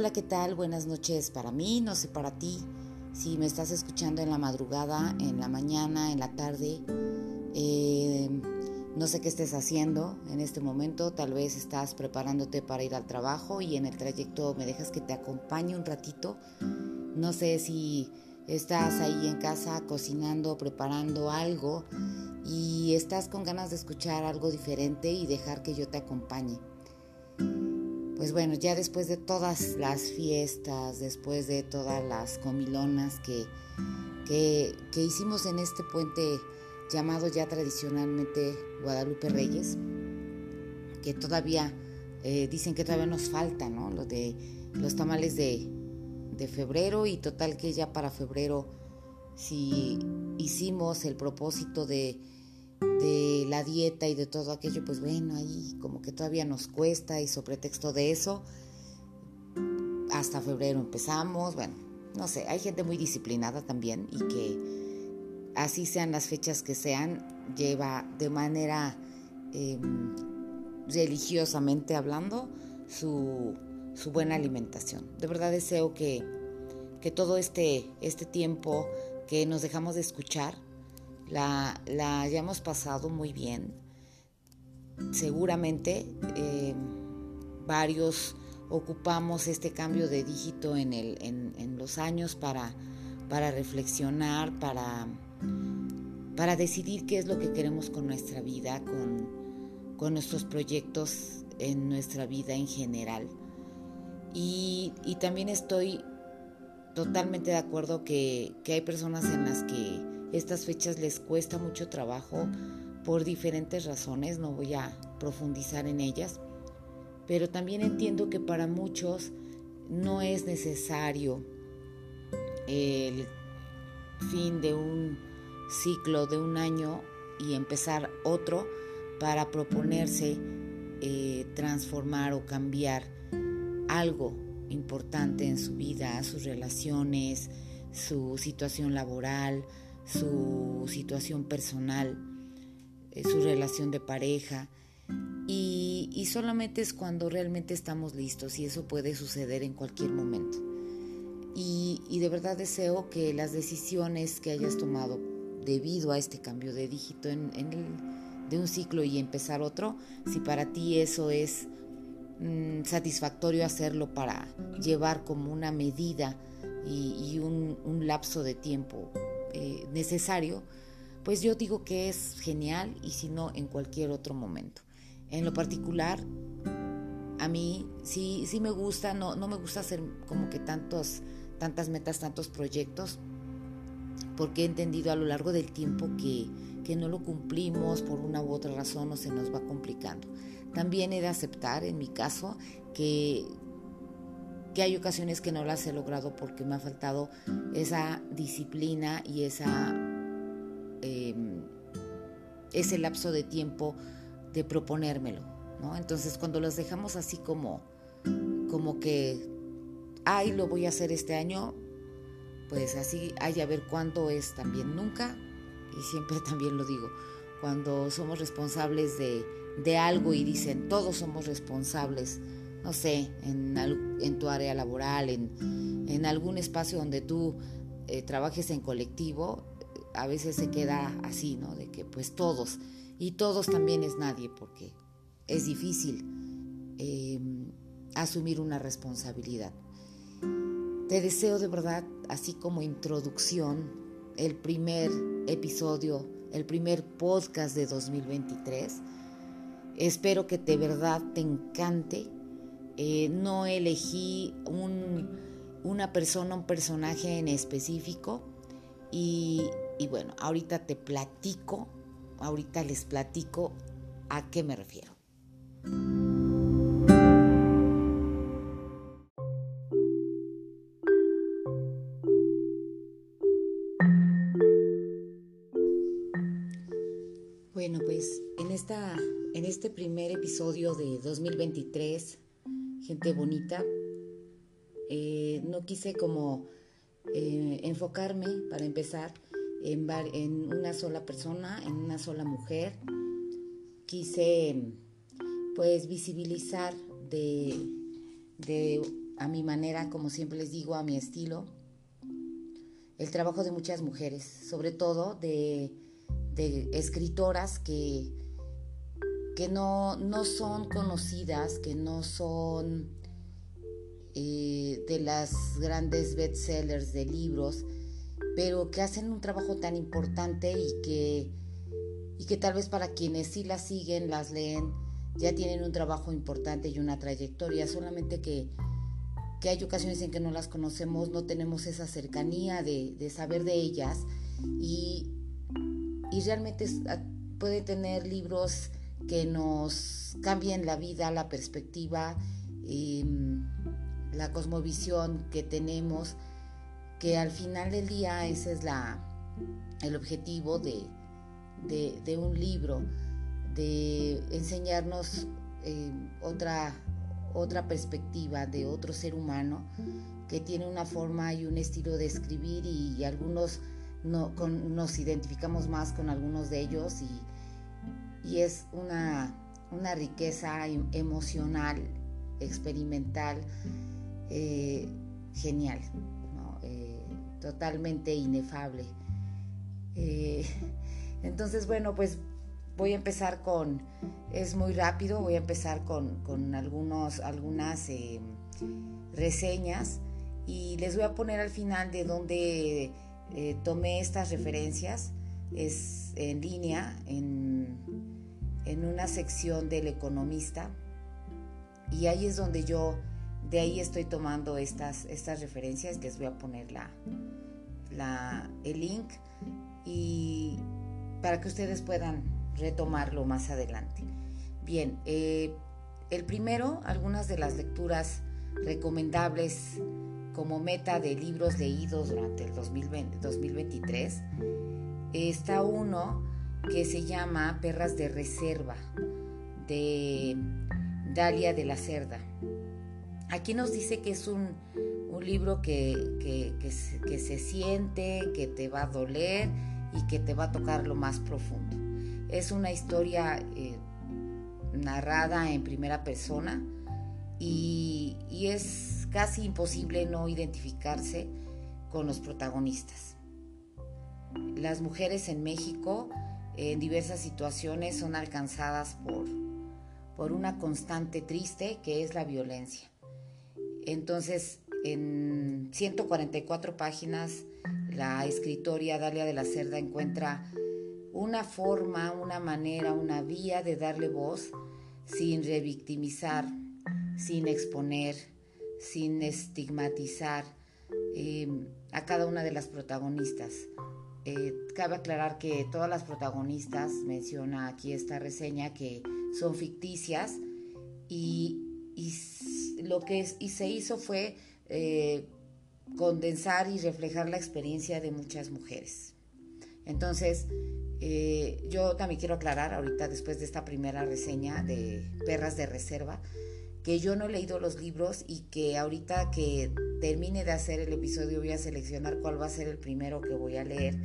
Hola, ¿qué tal? Buenas noches para mí, no sé para ti. Si me estás escuchando en la madrugada, en la mañana, en la tarde, eh, no sé qué estés haciendo en este momento. Tal vez estás preparándote para ir al trabajo y en el trayecto me dejas que te acompañe un ratito. No sé si estás ahí en casa cocinando, preparando algo y estás con ganas de escuchar algo diferente y dejar que yo te acompañe pues bueno, ya después de todas las fiestas, después de todas las comilonas que, que, hicimos en este puente llamado ya tradicionalmente Guadalupe Reyes, que todavía eh, dicen que todavía nos falta, ¿no? Lo de los tamales de, de febrero y total que ya para febrero si hicimos el propósito de de la dieta y de todo aquello, pues bueno, ahí como que todavía nos cuesta y sobre texto de eso, hasta febrero empezamos, bueno, no sé, hay gente muy disciplinada también y que así sean las fechas que sean, lleva de manera em, religiosamente hablando su, su, buena alimentación. De verdad deseo que, que todo este, este tiempo que nos dejamos de escuchar, la, la hayamos pasado muy bien. Seguramente eh, varios ocupamos este cambio de dígito en, el, en, los años para, para reflexionar, para, para decidir qué es lo que queremos con nuestra vida, con, con nuestros proyectos en nuestra vida en general. Y, y también estoy totalmente de acuerdo que, que hay personas en las que estas fechas les cuesta mucho trabajo por diferentes razones, no voy a profundizar en ellas, pero también entiendo que para muchos no es necesario el fin de un ciclo de un año y empezar otro para proponerse eh, transformar o cambiar algo importante en su vida, sus relaciones, su situación laboral, su situación personal, eh, su relación de pareja. Y, solamente es cuando realmente estamos listos y eso puede suceder en cualquier momento. Y, de verdad deseo que las decisiones que hayas tomado debido a este cambio de dígito en, de un ciclo y empezar otro, si para ti eso es mm, satisfactorio hacerlo para llevar como una medida y, un lapso de tiempo eh, necesario, pues yo digo que es genial y si no, en cualquier otro momento. En lo particular, a mí sí, sí me gusta, no, no me gusta hacer como que tantos, tantas metas, tantos proyectos, porque he entendido a lo largo del tiempo que, que no lo cumplimos por una u otra razón o se nos va complicando. También he de aceptar, en mi caso, que, que hay ocasiones que no las he logrado porque me ha faltado esa disciplina y esa, em, ese lapso de tiempo de proponérmelo. ¿no? Entonces cuando las dejamos así como, como que, ay, lo voy a hacer este año, pues así hay a ver cuánto es también nunca, y siempre también lo digo, cuando somos responsables de, de algo y dicen, todos somos responsables, no sé, en, tu área laboral, en, en, algún espacio donde tú eh, trabajes en colectivo, a veces se queda así, ¿no? De que pues todos, y todos también es nadie, porque es difícil em, asumir una responsabilidad. Te deseo de verdad, así como introducción, el primer episodio, el primer podcast de 2023. Espero que de verdad te encante eh, no elegí una persona, un personaje en específico. Y, y bueno, ahorita te platico, ahorita les platico a qué me refiero. Bueno, pues en, esta, en este primer episodio de 2023 gente bonita. Eh, no quise como eh, enfocarme, para empezar, en, una sola persona, en una sola mujer. Quise pues visibilizar de a mi manera, como siempre les digo, a mi estilo, el trabajo de muchas mujeres, sobre todo de, escritoras que, que no, no, son conocidas, que no son eh, de las grandes bestsellers de libros, pero que hacen un trabajo tan importante y que, y que tal vez para quienes sí las siguen, las leen, ya tienen un trabajo importante y una trayectoria, solamente que, que hay ocasiones en que no las conocemos, no tenemos esa cercanía de, de saber de ellas y, y realmente puede tener libros que nos cambien la vida, la perspectiva, em, la cosmovisión que tenemos que al final del día ese es la, el objetivo de, un libro, de enseñarnos eh, otra, otra perspectiva de otro ser humano que tiene una forma y un estilo de escribir y, algunos no, nos identificamos más con algunos de ellos y, y es una, una, riqueza em, emocional, experimental, eh, genial totalmente inefable. Eh, entonces, bueno, pues voy a empezar con, es muy rápido, voy a empezar con, algunos, algunas eh, reseñas y les voy a poner al final de donde eh, tomé estas referencias. Es en línea, en, en una sección del economista. Y ahí es donde yo de ahí estoy tomando estas, estas referencias, les voy a poner la, la, el link. Y para que ustedes puedan retomarlo más adelante. Bien, eh, el primero, algunas de las lecturas recomendables como meta de libros leídos durante el 2020, 2023, está uno que se llama Perras de Reserva, de Dalia de la Cerda. Aquí nos dice que es un, libro que, se, siente, que te va a doler y que te va a tocar lo más profundo. Es una historia eh, narrada en primera persona y, es casi imposible no identificarse con los protagonistas. Las mujeres en México en diversas situaciones son alcanzadas por, por una constante triste que es la violencia. Entonces, en 144 páginas, la escritoria Dalia de la Cerda encuentra una forma, una manera, una vía de darle voz sin revictimizar, sin exponer, sin estigmatizar em, a cada una de las protagonistas. Eh, cabe aclarar que todas las protagonistas, menciona aquí esta reseña, que son ficticias y lo que se hizo fue eh, condensar y reflejar la experiencia de muchas mujeres. Entonces, eh, yo también quiero aclarar ahorita, después de esta primera reseña de Perras de Reserva, que yo no he leído los libros y que ahorita que termine de hacer el episodio voy a seleccionar cuál va a ser el primero que voy a leer,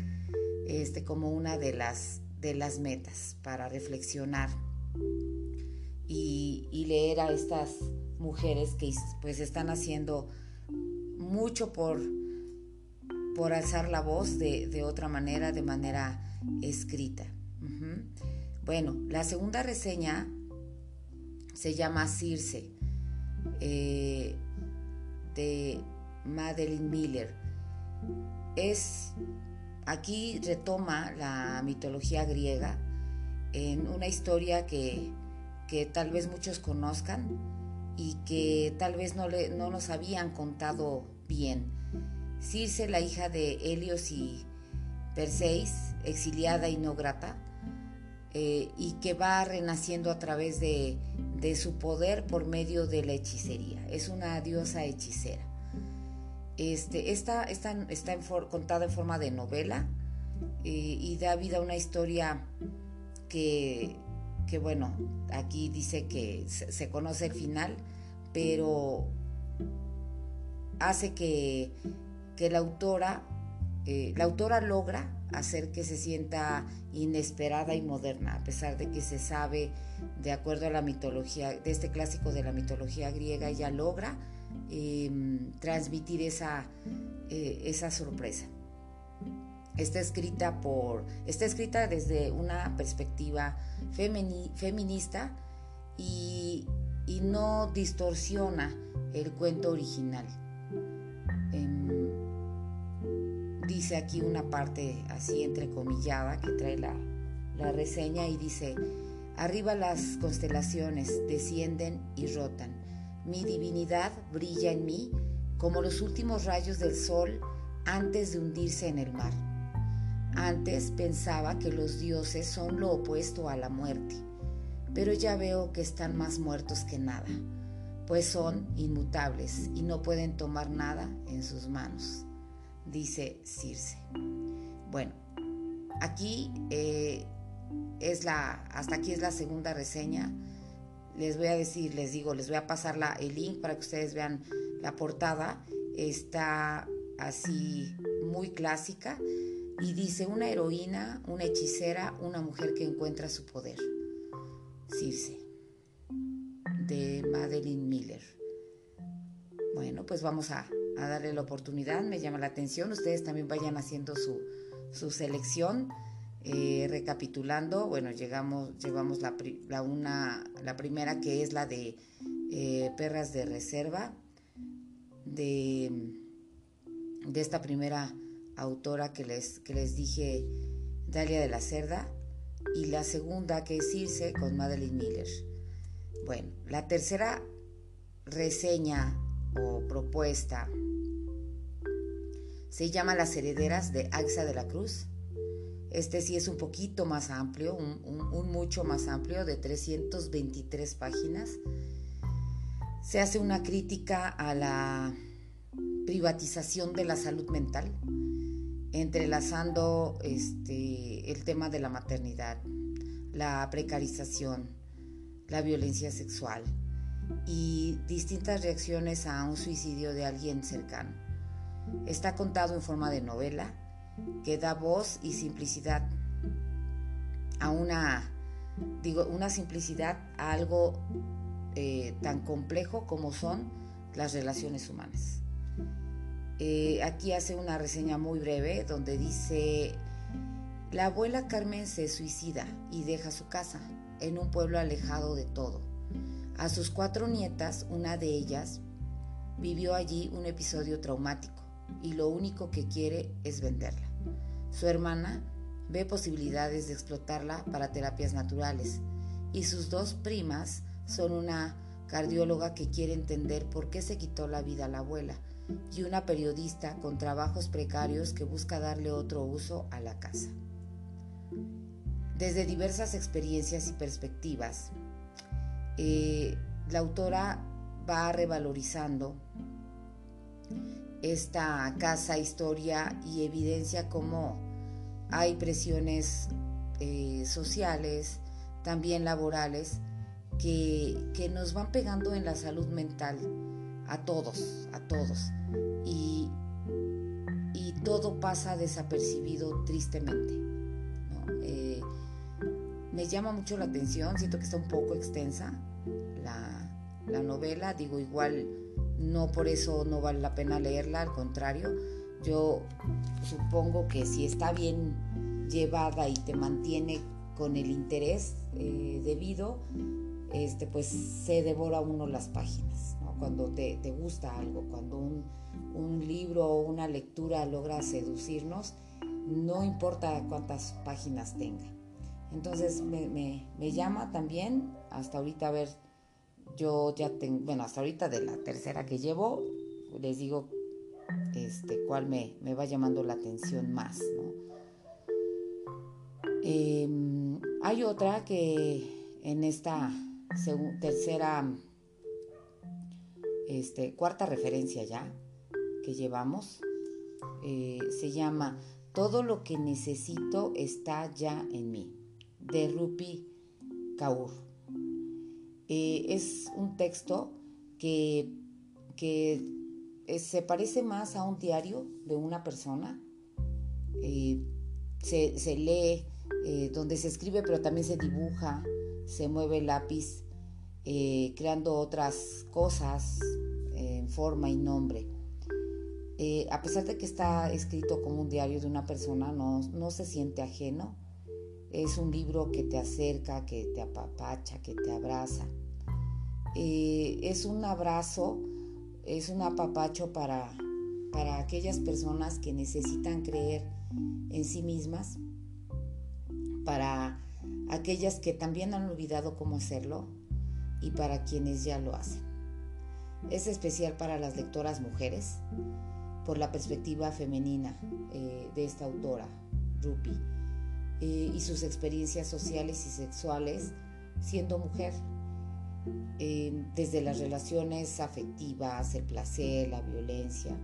este, como una de las, de las metas para reflexionar y, leer a estas mujeres que pues están haciendo mucho por, por alzar la voz de, otra manera, de manera escrita. Bueno, la segunda reseña se llama Circe, eh, de Madeline Miller. Es, aquí retoma la mitología griega en una historia que, que tal vez muchos conozcan, y que tal vez no, le, no nos habían contado bien. Circe, la hija de Helios y Perseis, exiliada y no grata, eh, y que va renaciendo a través de, su poder por medio de la hechicería. Es una diosa hechicera. Este, esta está, está contada en forma de novela eh, y da vida a una historia que que bueno, aquí dice que se, conoce el final, pero hace que, la autora, eh, la autora logra hacer que se sienta inesperada y moderna, a pesar de que se sabe, de acuerdo a la mitología, de este clásico de la mitología griega, ella logra em, transmitir esa, eh, esa sorpresa. Está escrita, por, está escrita desde una perspectiva feminista y, no distorsiona el cuento original. Dice aquí una parte así entrecomillada que trae la, la reseña y dice, arriba las constelaciones descienden y rotan. Mi divinidad brilla en mí como los últimos rayos del sol antes de hundirse en el mar. Antes pensaba que los dioses son lo opuesto a la muerte, pero ya veo que están más muertos que nada, pues son inmutables y no pueden tomar nada en sus manos, dice Circe. Bueno, aquí eh, es la, hasta aquí es la segunda reseña. Les voy a decir, les digo, les voy a pasar la, el link para que ustedes vean la portada. Está así muy clásica y dice una heroína, una hechicera, una mujer que encuentra su poder. Circe, de Madeline Miller. Bueno, pues vamos a, darle la oportunidad, me llama la atención, ustedes también vayan haciendo su, selección. Eh, recapitulando, bueno, llegamos, llevamos la, una, la primera que es la de eh, Perras de Reserva, de, de esta primera autora que les, que les dije, Dalia de la Cerda, y la segunda que es Circe con Madeline Miller. Bueno, la tercera reseña propuesta se llama Las herederas de Axa de la Cruz. Este sí es un poquito más amplio, un, un mucho más amplio, de 323 páginas. Se hace una crítica a la privatización de la salud mental entrelazando este, el tema de la maternidad, la precarización, la violencia sexual y distintas reacciones a un suicidio de alguien cercano. Está contado en forma de novela que da voz y simplicidad a una, digo, una simplicidad a algo eh, tan complejo como son las relaciones humanas. Eh, aquí hace una reseña muy breve donde dice, la abuela Carmen se suicida y deja su casa en un pueblo alejado de todo. A sus cuatro nietas, una de ellas, vivió allí un episodio traumático y lo único que quiere es venderla. Su hermana ve posibilidades de explotarla para terapias naturales y sus dos primas son una cardióloga que quiere entender por qué se quitó la vida a la abuela y una periodista con trabajos precarios que busca darle otro uso a la casa. Desde diversas experiencias y perspectivas, eh, la autora va revalorizando esta casa, historia y evidencia cómo hay presiones eh, sociales, también laborales, que, que nos van pegando en la salud mental a todos, a todos. Y, y todo pasa desapercibido tristemente. Me llama mucho la atención, siento que está un poco extensa la, la novela, digo igual no por eso no vale la pena leerla, al contrario, yo supongo que si está bien llevada y te mantiene con el interés eh, debido, este, pues se devora uno las páginas cuando te, gusta algo, cuando un, libro o una lectura logra seducirnos, no importa cuántas páginas tenga. Entonces me, llama también, hasta ahorita a ver, yo ya tengo, bueno, hasta ahorita de la tercera que llevo, les digo este, cuál me, va llamando la atención más. Em, hay otra que en esta tercera este, cuarta referencia ya que llevamos, eh, se llama Todo lo que necesito está ya en mí, de Rupi Kaur. Eh, es un texto que, que eh, se parece más a un diario de una persona. se, se, lee, donde se escribe, pero también se dibuja, se mueve el lápiz eh, creando otras cosas, eh, en forma y nombre. Eh, a pesar de que está escrito como un diario de una persona, no, no se siente ajeno. Es un libro que te acerca, que te apapacha, que te abraza. Eh, es un abrazo, es un apapacho para, para aquellas personas que necesitan creer en sí mismas, para aquellas que también han olvidado cómo hacerlo y para quienes ya lo hacen. Es especial para las lectoras mujeres por la perspectiva femenina eh, de esta autora, Rupi, eh, y sus experiencias sociales y sexuales siendo mujer, eh, desde las relaciones afectivas, el placer, la violencia.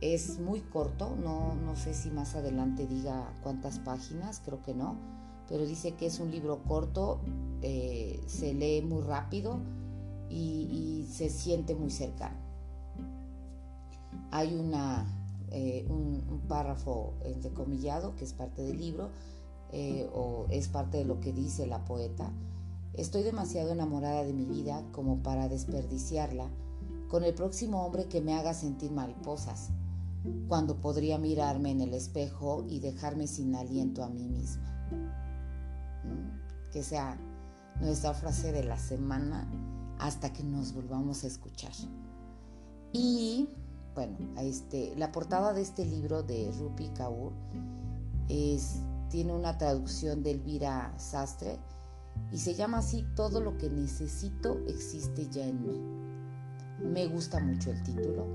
Es muy corto, no, no sé si más adelante diga cuántas páginas, creo que no, pero dice que es un libro corto, se lee muy rápido y se siente muy cercano hay una, eh, un, párrafo entrecomillado que es parte del libro eh, o es parte de lo que dice la poeta. Estoy demasiado enamorada de mi vida como para desperdiciarla con el próximo hombre que me haga sentir mariposas, cuando podría mirarme en el espejo y dejarme sin aliento a mí misma. ¿Mm? Que sea nuestra frase de la semana hasta que nos volvamos a escuchar. Y bueno, este, la portada de este libro de Rupi Kaur es, tiene una traducción de Elvira Sastre y se llama así Todo lo que necesito existe ya en mí. Me gusta mucho el título,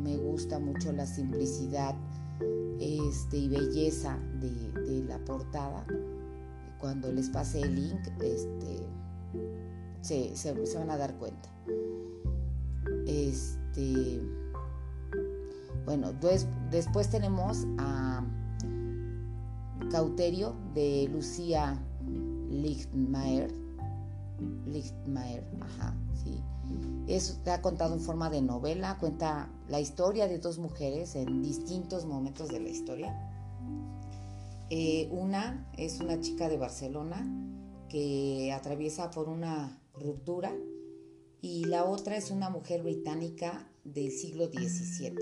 me gusta mucho la simplicidad este, y belleza de, la portada. Cuando les pase el link, este, se, se van a dar cuenta. Este bueno, después tenemos a Cauterio de Lucía Lichtmeier. Lichtmeier, ajá, sí. Está contado en forma de novela, cuenta la historia de dos mujeres en distintos momentos de la historia. Eh, una es una chica de Barcelona que atraviesa por una ruptura y la otra es una mujer británica del siglo XVII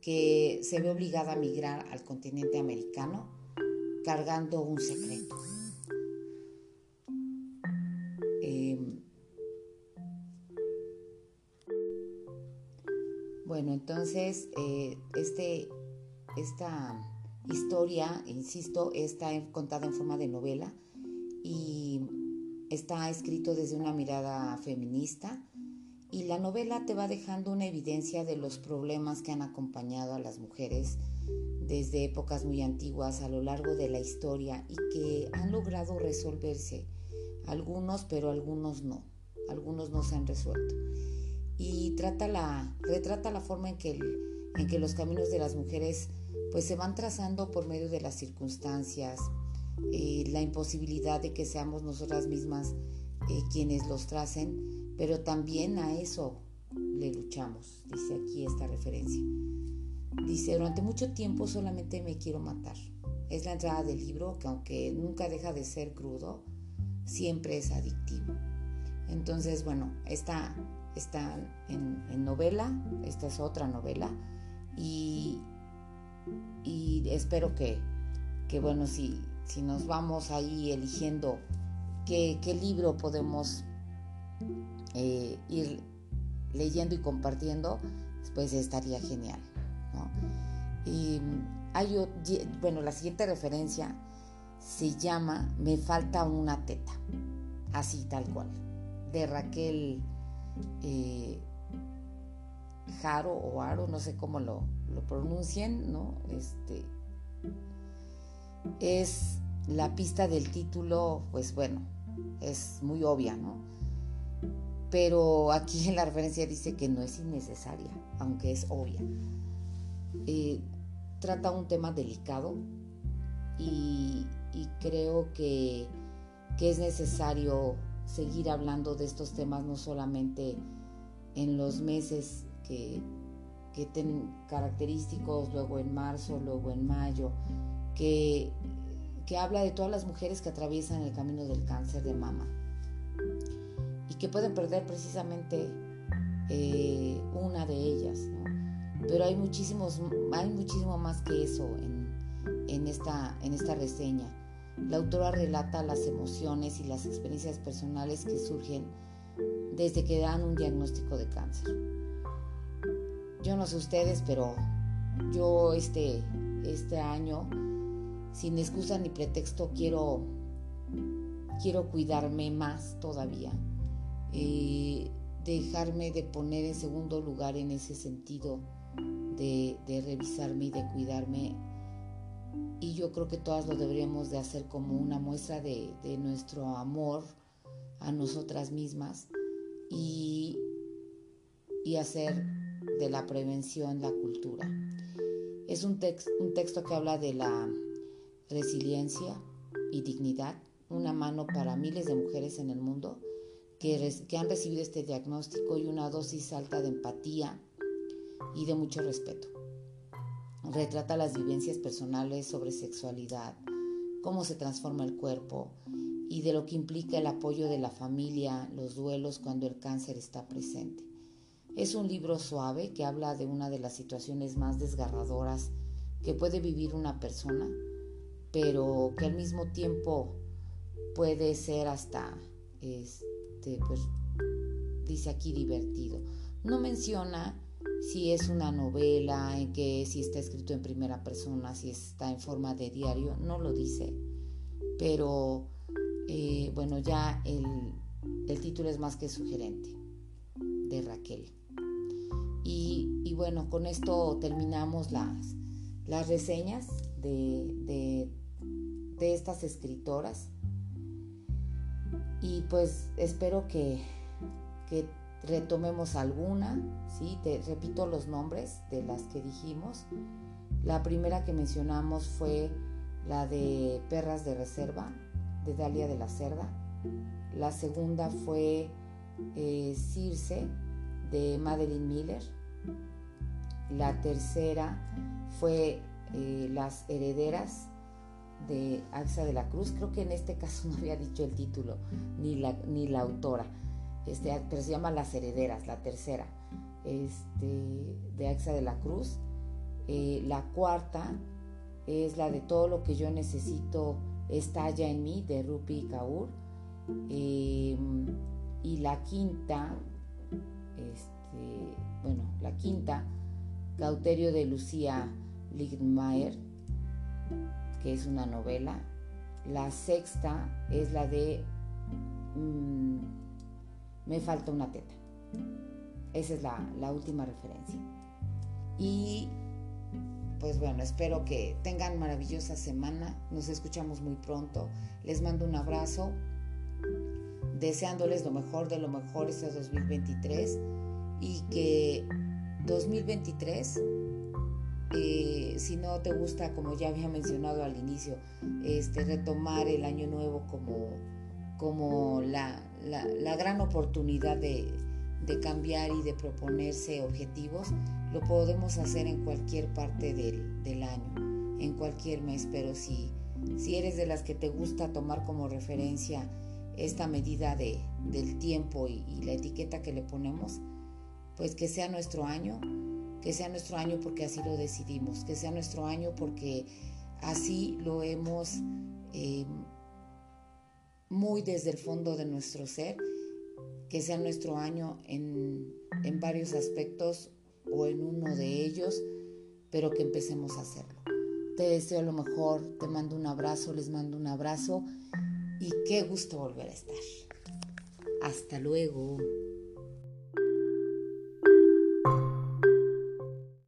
que se ve obligada a migrar al continente americano cargando un secreto. Em, bueno, entonces eh, este, esta historia, insisto, está contada en forma de novela y está escrito desde una mirada feminista y la novela te va dejando una evidencia de los problemas que han acompañado a las mujeres desde épocas muy antiguas a lo largo de la historia y que han logrado resolverse. Algunos, pero algunos no. Algunos no se han resuelto. Y trata la, retrata la forma en que, en que los caminos de las mujeres pues se van trazando por medio de las circunstancias, eh, la imposibilidad de que seamos nosotras mismas eh, quienes los tracen pero también a eso le luchamos, dice aquí esta referencia. Dice, durante mucho tiempo solamente me quiero matar. Es la entrada del libro que aunque nunca deja de ser crudo, siempre es adictivo. Entonces, bueno, esta está en, novela, esta es otra novela, y, espero que, bueno, si, si nos vamos ahí eligiendo qué, qué libro podemos eh, ir leyendo y compartiendo, pues estaría genial. Hay, bueno, la siguiente referencia se llama Me falta una teta, así tal cual, de Raquel eh, Jaro o Aro, no sé cómo lo, lo pronuncien, ¿no? Este, es la pista del título, pues bueno, es muy obvia, ¿no? pero aquí en la referencia dice que no es innecesaria, aunque es obvia. Eh, trata un tema delicado y, creo que, es necesario seguir hablando de estos temas no solamente en los meses que, que tienen característicos, luego en marzo, luego en mayo, que, que habla de todas las mujeres que atraviesan el camino del cáncer de mama y que pueden perder precisamente eh, una de ellas, pero hay, muchísimos, hay muchísimo más que eso en, esta, en esta reseña. La autora relata las emociones y las experiencias personales que surgen desde que dan un diagnóstico de cáncer. Yo no sé ustedes, pero yo este, este año, sin excusa ni pretexto, quiero, quiero cuidarme más todavía. Eh, dejarme de poner en segundo lugar en ese sentido de, revisarme y de cuidarme. Y yo creo que todas lo deberíamos de hacer como una muestra de, nuestro amor a nosotras mismas y, y hacer de la prevención la cultura. Es un, un texto que habla de la resiliencia y dignidad, una mano para miles de mujeres en el mundo que, han recibido este diagnóstico y una dosis alta de empatía y de mucho respeto. Retrata las vivencias personales sobre sexualidad, cómo se transforma el cuerpo y de lo que implica el apoyo de la familia, los duelos cuando el cáncer está presente. Es un libro suave que habla de una de las situaciones más desgarradoras que puede vivir una persona, pero que al mismo tiempo puede ser hasta este, pues dice aquí divertido. No menciona si es una novela, en que si está escrito en primera persona, si está en forma de diario, no lo dice. Pero eh, bueno, ya el, título es más que sugerente de Raquel. Y, bueno, con esto terminamos las, las reseñas de, de estas escritoras y pues espero que, retomemos alguna, ¿sí? Te repito los nombres de las que dijimos. La primera que mencionamos fue la de Perras de Reserva, de Dalia de la Cerda. La segunda fue eh, Circe, de Madeline Miller. La tercera fue eh, Las Herederas, de Axa de la Cruz. Creo que en este caso no había dicho el título ni la, ni la autora, este, pero se llama Las Herederas, la tercera, este, de Axa de la Cruz. Eh, la cuarta es la de Todo lo que yo necesito estalla en mí, de Rupi Kaur. Eh, y la quinta, este, bueno, la quinta, Cauterio de Lucía Ligmaer que es una novela. La sexta es la de mm, Me falta una teta. Esa es la, la última referencia. Y pues bueno, espero que tengan maravillosa semana. Nos escuchamos muy pronto. Les mando un abrazo. Deseándoles lo mejor de lo mejor este 2023 y que 2023 eh, si no te gusta, como ya había mencionado al inicio, este, retomar el año nuevo como, como la, gran oportunidad de, cambiar y de proponerse objetivos, lo podemos hacer en cualquier parte del, año, en cualquier mes, pero si, si eres de las que te gusta tomar como referencia esta medida de, del tiempo y la etiqueta que le ponemos, pues que sea nuestro año que sea nuestro año porque así lo decidimos, que sea nuestro año porque así lo hemos eh, muy desde el fondo de nuestro ser, que sea nuestro año en, en varios aspectos o en uno de ellos, pero que empecemos a hacerlo. Te deseo lo mejor, te mando un abrazo, les mando un abrazo y qué gusto volver a estar. Hasta luego.